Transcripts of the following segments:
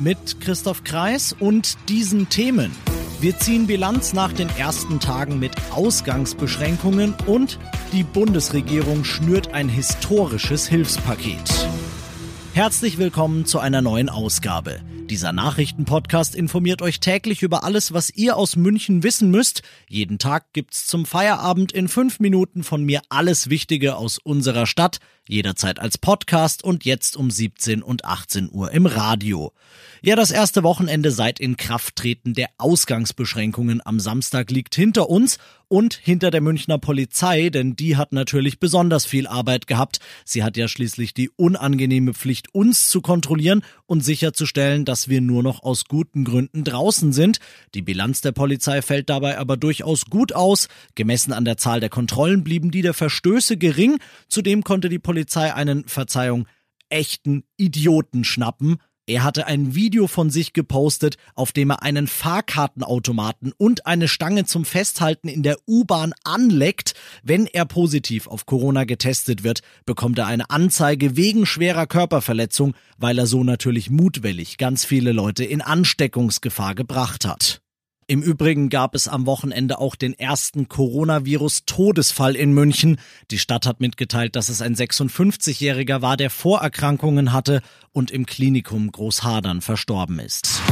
Mit Christoph Kreis und diesen Themen. Wir ziehen Bilanz nach den ersten Tagen mit Ausgangsbeschränkungen und die Bundesregierung schnürt ein historisches Hilfspaket. Herzlich willkommen zu einer neuen Ausgabe. Dieser Nachrichtenpodcast informiert euch täglich über alles, was ihr aus München wissen müsst. Jeden Tag gibt's zum Feierabend in fünf Minuten von mir alles Wichtige aus unserer Stadt, jederzeit als Podcast und jetzt um 17 und 18 Uhr im Radio. Ja, das erste Wochenende seit Inkrafttreten der Ausgangsbeschränkungen am Samstag liegt hinter uns und hinter der Münchner Polizei, denn die hat natürlich besonders viel Arbeit gehabt. Sie hat ja schließlich die unangenehme Pflicht, uns zu kontrollieren und sicherzustellen, dass wir nur noch aus guten Gründen draußen sind. Die Bilanz der Polizei fällt dabei aber durchaus gut aus. Gemessen an der Zahl der Kontrollen blieben die der Verstöße gering. Zudem konnte die Polizei einen, Verzeihung, echten Idioten schnappen. Er hatte ein Video von sich gepostet, auf dem er einen Fahrkartenautomaten und eine Stange zum Festhalten in der U-Bahn anleckt. Wenn er positiv auf Corona getestet wird, bekommt er eine Anzeige wegen schwerer Körperverletzung, weil er so natürlich mutwillig ganz viele Leute in Ansteckungsgefahr gebracht hat. Im Übrigen gab es am Wochenende auch den ersten Coronavirus-Todesfall in München. Die Stadt hat mitgeteilt, dass es ein 56-Jähriger war, der Vorerkrankungen hatte und im Klinikum Großhadern verstorben ist.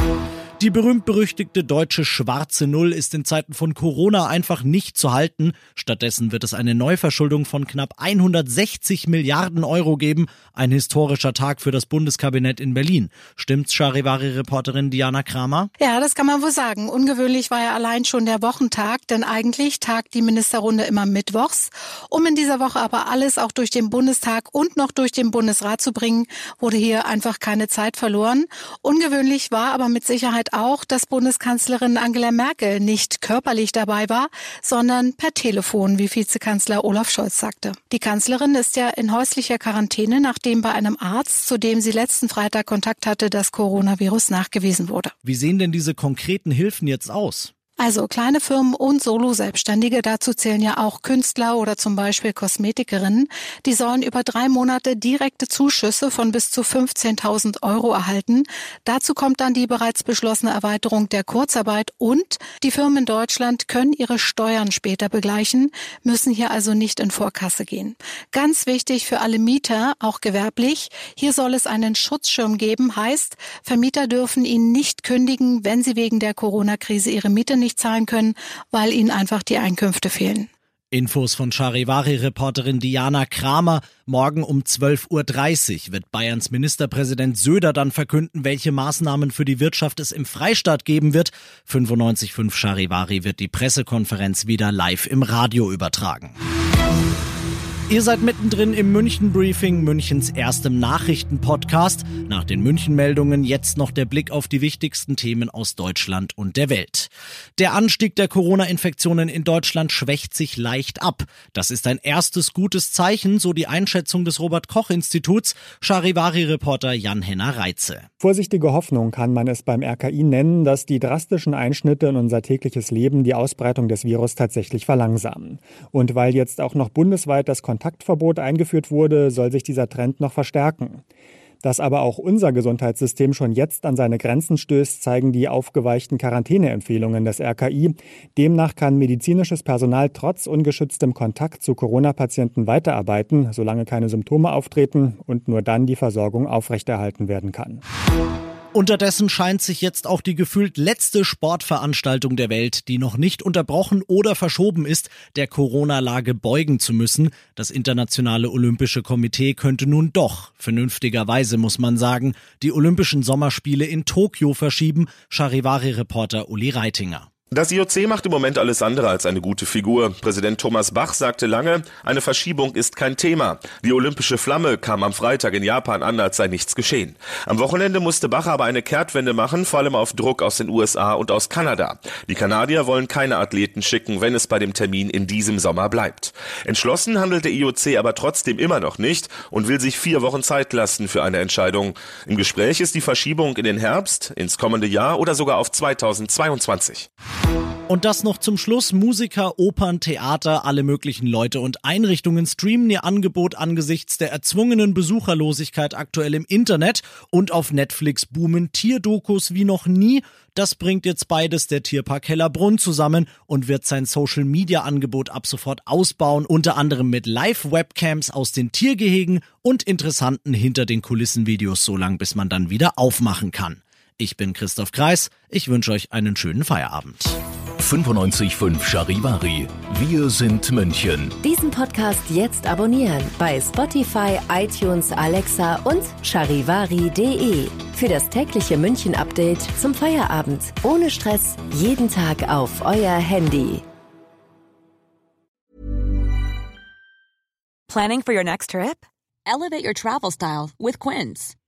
Die berühmt-berüchtigte deutsche schwarze Null ist in Zeiten von Corona einfach nicht zu halten. Stattdessen wird es eine Neuverschuldung von knapp 160 Milliarden Euro geben. Ein historischer Tag für das Bundeskabinett in Berlin. Stimmt's, Charivari-Reporterin Diana Kramer? Ja, das kann man wohl sagen. Ungewöhnlich war ja allein schon der Wochentag, denn eigentlich tagt die Ministerrunde immer mittwochs. Um in dieser Woche aber alles auch durch den Bundestag und noch durch den Bundesrat zu bringen, wurde hier einfach keine Zeit verloren. Ungewöhnlich war aber mit Sicherheit erklärt auch, dass Bundeskanzlerin Angela Merkel nicht körperlich dabei war, sondern per Telefon, wie Vizekanzler Olaf Scholz sagte. Die Kanzlerin ist ja in häuslicher Quarantäne, nachdem bei einem Arzt, zu dem sie letzten Freitag Kontakt hatte, das Coronavirus nachgewiesen wurde. Wie sehen denn diese konkreten Hilfen jetzt aus? Also kleine Firmen und Solo-Selbstständige, dazu zählen ja auch Künstler oder zum Beispiel Kosmetikerinnen, die sollen über drei Monate direkte Zuschüsse von bis zu 15.000 Euro erhalten. Dazu kommt dann die bereits beschlossene Erweiterung der Kurzarbeit und die Firmen in Deutschland können ihre Steuern später begleichen, müssen hier also nicht in Vorkasse gehen. Ganz wichtig für alle Mieter, auch gewerblich, hier soll es einen Schutzschirm geben, heißt, Vermieter dürfen ihn nicht kündigen, wenn sie wegen der Corona-Krise ihre Miete nicht nicht zahlen können, weil ihnen einfach die Einkünfte fehlen. Infos von Charivari-Reporterin Diana Kramer. Morgen um 12.30 Uhr wird Bayerns Ministerpräsident Söder dann verkünden, welche Maßnahmen für die Wirtschaft es im Freistaat geben wird. 95.5 Charivari wird die Pressekonferenz wieder live im Radio übertragen. Ihr seid mittendrin im München Briefing, Münchens erstem Nachrichtenpodcast. Nach den München-Meldungen jetzt noch der Blick auf die wichtigsten Themen aus Deutschland und der Welt. Der Anstieg der Corona-Infektionen in Deutschland schwächt sich leicht ab. Das ist ein erstes gutes Zeichen, so die Einschätzung des Robert-Koch-Instituts. Charivari-Reporter Jan-Henner Reitze. Vorsichtige Hoffnung kann man es beim RKI nennen, dass die drastischen Einschnitte in unser tägliches Leben die Ausbreitung des Virus tatsächlich verlangsamen. Und weil jetzt auch noch bundesweit das Kontaktverbot eingeführt wurde, soll sich dieser Trend noch verstärken. Dass aber auch unser Gesundheitssystem schon jetzt an seine Grenzen stößt, zeigen die aufgeweichten Quarantäneempfehlungen des RKI. Demnach kann medizinisches Personal trotz ungeschütztem Kontakt zu Corona-Patienten weiterarbeiten, solange keine Symptome auftreten und nur dann die Versorgung aufrechterhalten werden kann. Unterdessen scheint sich jetzt auch die gefühlt letzte Sportveranstaltung der Welt, die noch nicht unterbrochen oder verschoben ist, der Corona-Lage beugen zu müssen. Das Internationale Olympische Komitee könnte nun doch, vernünftigerweise muss man sagen, die Olympischen Sommerspiele in Tokio verschieben, Charivari-Reporter Uli Reitinger. Das IOC macht im Moment alles andere als eine gute Figur. Präsident Thomas Bach sagte lange, eine Verschiebung ist kein Thema. Die olympische Flamme kam am Freitag in Japan an, als sei nichts geschehen. Am Wochenende musste Bach aber eine Kehrtwende machen, vor allem auf Druck aus den USA und aus Kanada. Die Kanadier wollen keine Athleten schicken, wenn es bei dem Termin in diesem Sommer bleibt. Entschlossen handelt der IOC aber trotzdem immer noch nicht und will sich vier Wochen Zeit lassen für eine Entscheidung. Im Gespräch ist die Verschiebung in den Herbst, ins kommende Jahr oder sogar auf 2022. Und das noch zum Schluss. Musiker, Opern, Theater, alle möglichen Leute und Einrichtungen streamen ihr Angebot angesichts der erzwungenen Besucherlosigkeit aktuell im Internet und auf Netflix boomen Tierdokus wie noch nie. Das bringt jetzt beides der Tierpark Hellerbrunn zusammen und wird sein Social Media Angebot ab sofort ausbauen, unter anderem mit Live-Webcams aus den Tiergehegen und interessanten hinter den Kulissen Videos, so lang bis man dann wieder aufmachen kann. Ich bin Christoph Kreis. Ich wünsche euch einen schönen Feierabend. 95.5 Charivari. Wir sind München. Diesen Podcast jetzt abonnieren bei Spotify, iTunes, Alexa und charivari.de. Für das tägliche München-Update zum Feierabend. Ohne Stress. Jeden Tag auf euer Handy. Planning for your next trip? Elevate your travel style with Quince.